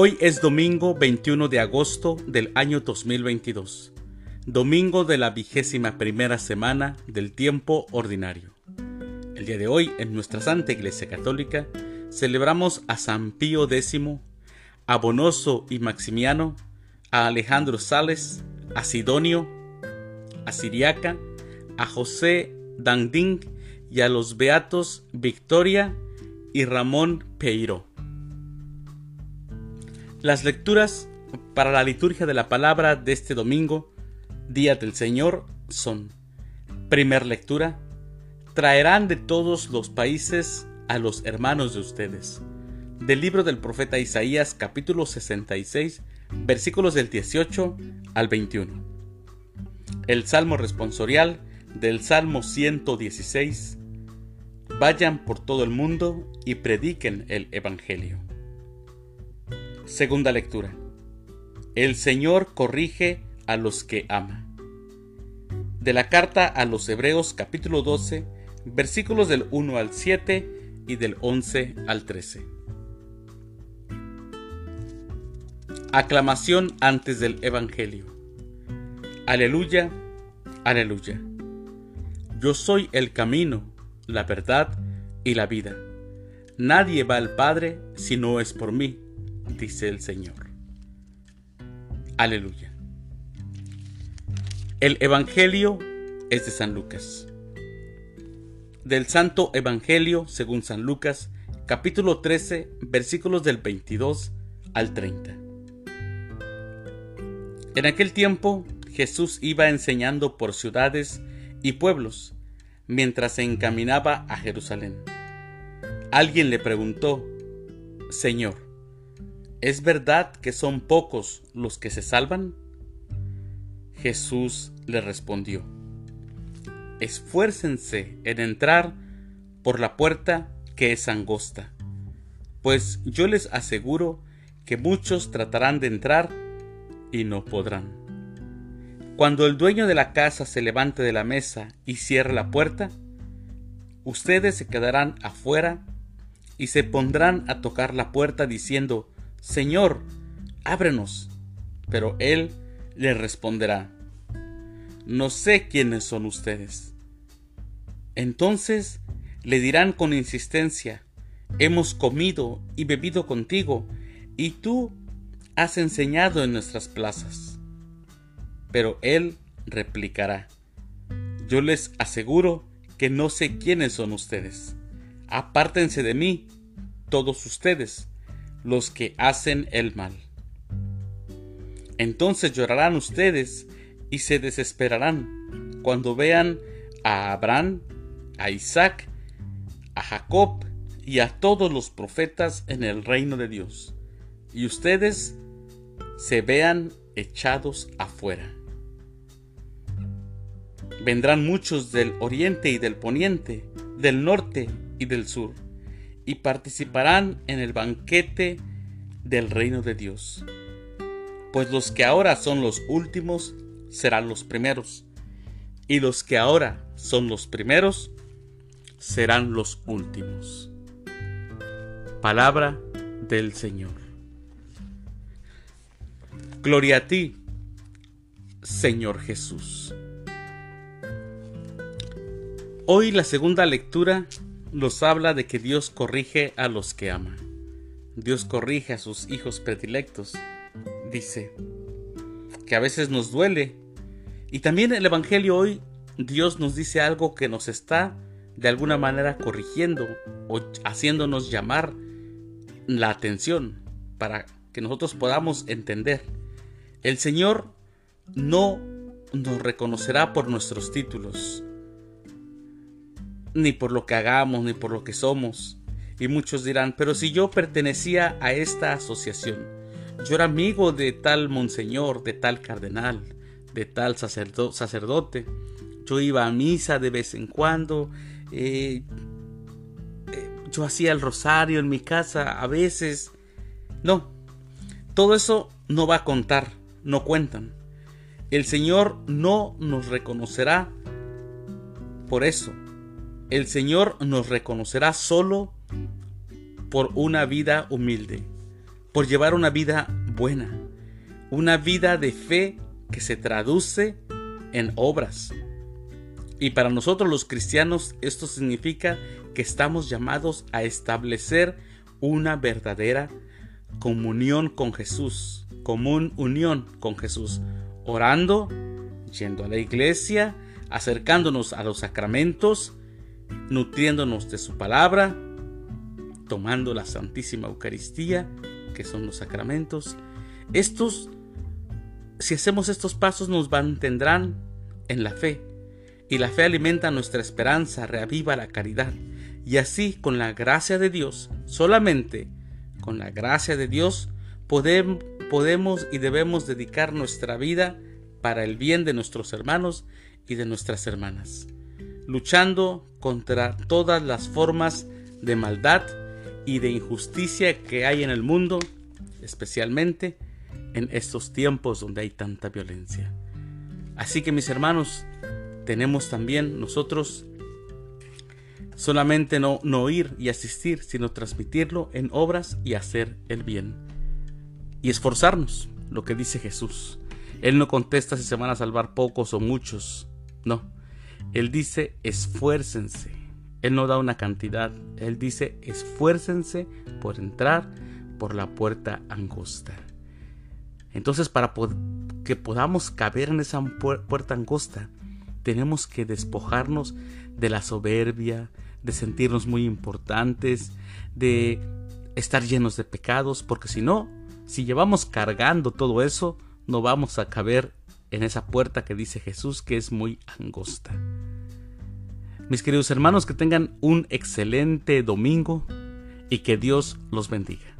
Hoy es domingo 21 de agosto del año 2022, domingo de la vigésima primera semana del tiempo ordinario. El día de hoy, en nuestra Santa Iglesia Católica, celebramos a San Pío X, a Bonoso y Maximiano, a Alejandro Sales, a Sidonio, a Siriaca, a José Danding y a los beatos Victoria y Ramón Peiro. Las lecturas para la liturgia de la palabra de este domingo, Día del Señor, son, primer lectura, traerán de todos los países a los hermanos de ustedes. Del libro del profeta Isaías capítulo 66, versículos del 18 al 21. El Salmo responsorial del Salmo 116. Vayan por todo el mundo y prediquen el Evangelio. Segunda lectura. El Señor corrige a los que ama. De la carta a los Hebreos capítulo 12, versículos del 1 al 7 y del 11 al 13. Aclamación antes del Evangelio. Aleluya, aleluya. Yo soy el camino, la verdad y la vida. Nadie va al Padre si no es por mí dice el Señor. Aleluya. El Evangelio es de San Lucas. Del Santo Evangelio según San Lucas, capítulo 13, versículos del 22 al 30. En aquel tiempo Jesús iba enseñando por ciudades y pueblos mientras se encaminaba a Jerusalén. Alguien le preguntó, Señor, ¿Es verdad que son pocos los que se salvan? Jesús le respondió, Esfuércense en entrar por la puerta que es angosta, pues yo les aseguro que muchos tratarán de entrar y no podrán. Cuando el dueño de la casa se levante de la mesa y cierre la puerta, ustedes se quedarán afuera y se pondrán a tocar la puerta diciendo, Señor, ábrenos. Pero él le responderá, no sé quiénes son ustedes. Entonces le dirán con insistencia, hemos comido y bebido contigo, y tú has enseñado en nuestras plazas. Pero él replicará, yo les aseguro que no sé quiénes son ustedes. Apártense de mí, todos ustedes, los que hacen el mal. Entonces llorarán ustedes y se desesperarán cuando vean a Abraham, a Isaac, a Jacob y a todos los profetas en el reino de Dios, y ustedes se vean echados afuera. Vendrán muchos del oriente y del poniente, del norte y del sur y participarán en el banquete del reino de Dios. Pues los que ahora son los últimos serán los primeros, y los que ahora son los primeros serán los últimos. Palabra del Señor. Gloria a ti, Señor Jesús. Hoy la segunda lectura nos habla de que Dios corrige a los que ama. Dios corrige a sus hijos predilectos. Dice que a veces nos duele. Y también el Evangelio hoy Dios nos dice algo que nos está de alguna manera corrigiendo o haciéndonos llamar la atención para que nosotros podamos entender. El Señor no nos reconocerá por nuestros títulos, ni por lo que hagamos, ni por lo que somos. Y muchos dirán, pero si yo pertenecía a esta asociación, yo era amigo de tal monseñor, de tal cardenal, de tal sacerdote, yo iba a misa de vez en cuando, eh, eh, yo hacía el rosario en mi casa a veces. No, todo eso no va a contar, no cuentan. El Señor no nos reconocerá por eso, el Señor nos reconocerá solo por una vida humilde, por llevar una vida buena, una vida de fe que se traduce en obras. Y para nosotros los cristianos esto significa que estamos llamados a establecer una verdadera comunión con Jesús, común unión con Jesús, orando, yendo a la iglesia, acercándonos a los sacramentos, nutriéndonos de su palabra, tomando la Santísima Eucaristía, que son los sacramentos. Estos, si hacemos estos pasos, nos mantendrán en la fe. Y la fe alimenta nuestra esperanza, reaviva la caridad. Y así, con la gracia de Dios, solamente con la gracia de Dios, podemos y debemos dedicar nuestra vida para el bien de nuestros hermanos y de nuestras hermanas, luchando contra todas las formas de maldad y de injusticia que hay en el mundo, especialmente en estos tiempos donde hay tanta violencia. Así que mis hermanos, tenemos también nosotros solamente no, no oír y asistir, sino transmitirlo en obras y hacer el bien. Y esforzarnos, lo que dice Jesús. Él no contesta si se van a salvar pocos o muchos, no. Él dice esfuércense. Él no da una cantidad. Él dice esfuércense por entrar por la puerta angosta. Entonces para que podamos caber en esa puerta angosta, tenemos que despojarnos de la soberbia, de sentirnos muy importantes, de estar llenos de pecados, porque si no, si llevamos cargando todo eso, no vamos a caber en esa puerta que dice Jesús que es muy angosta. Mis queridos hermanos, que tengan un excelente domingo y que Dios los bendiga.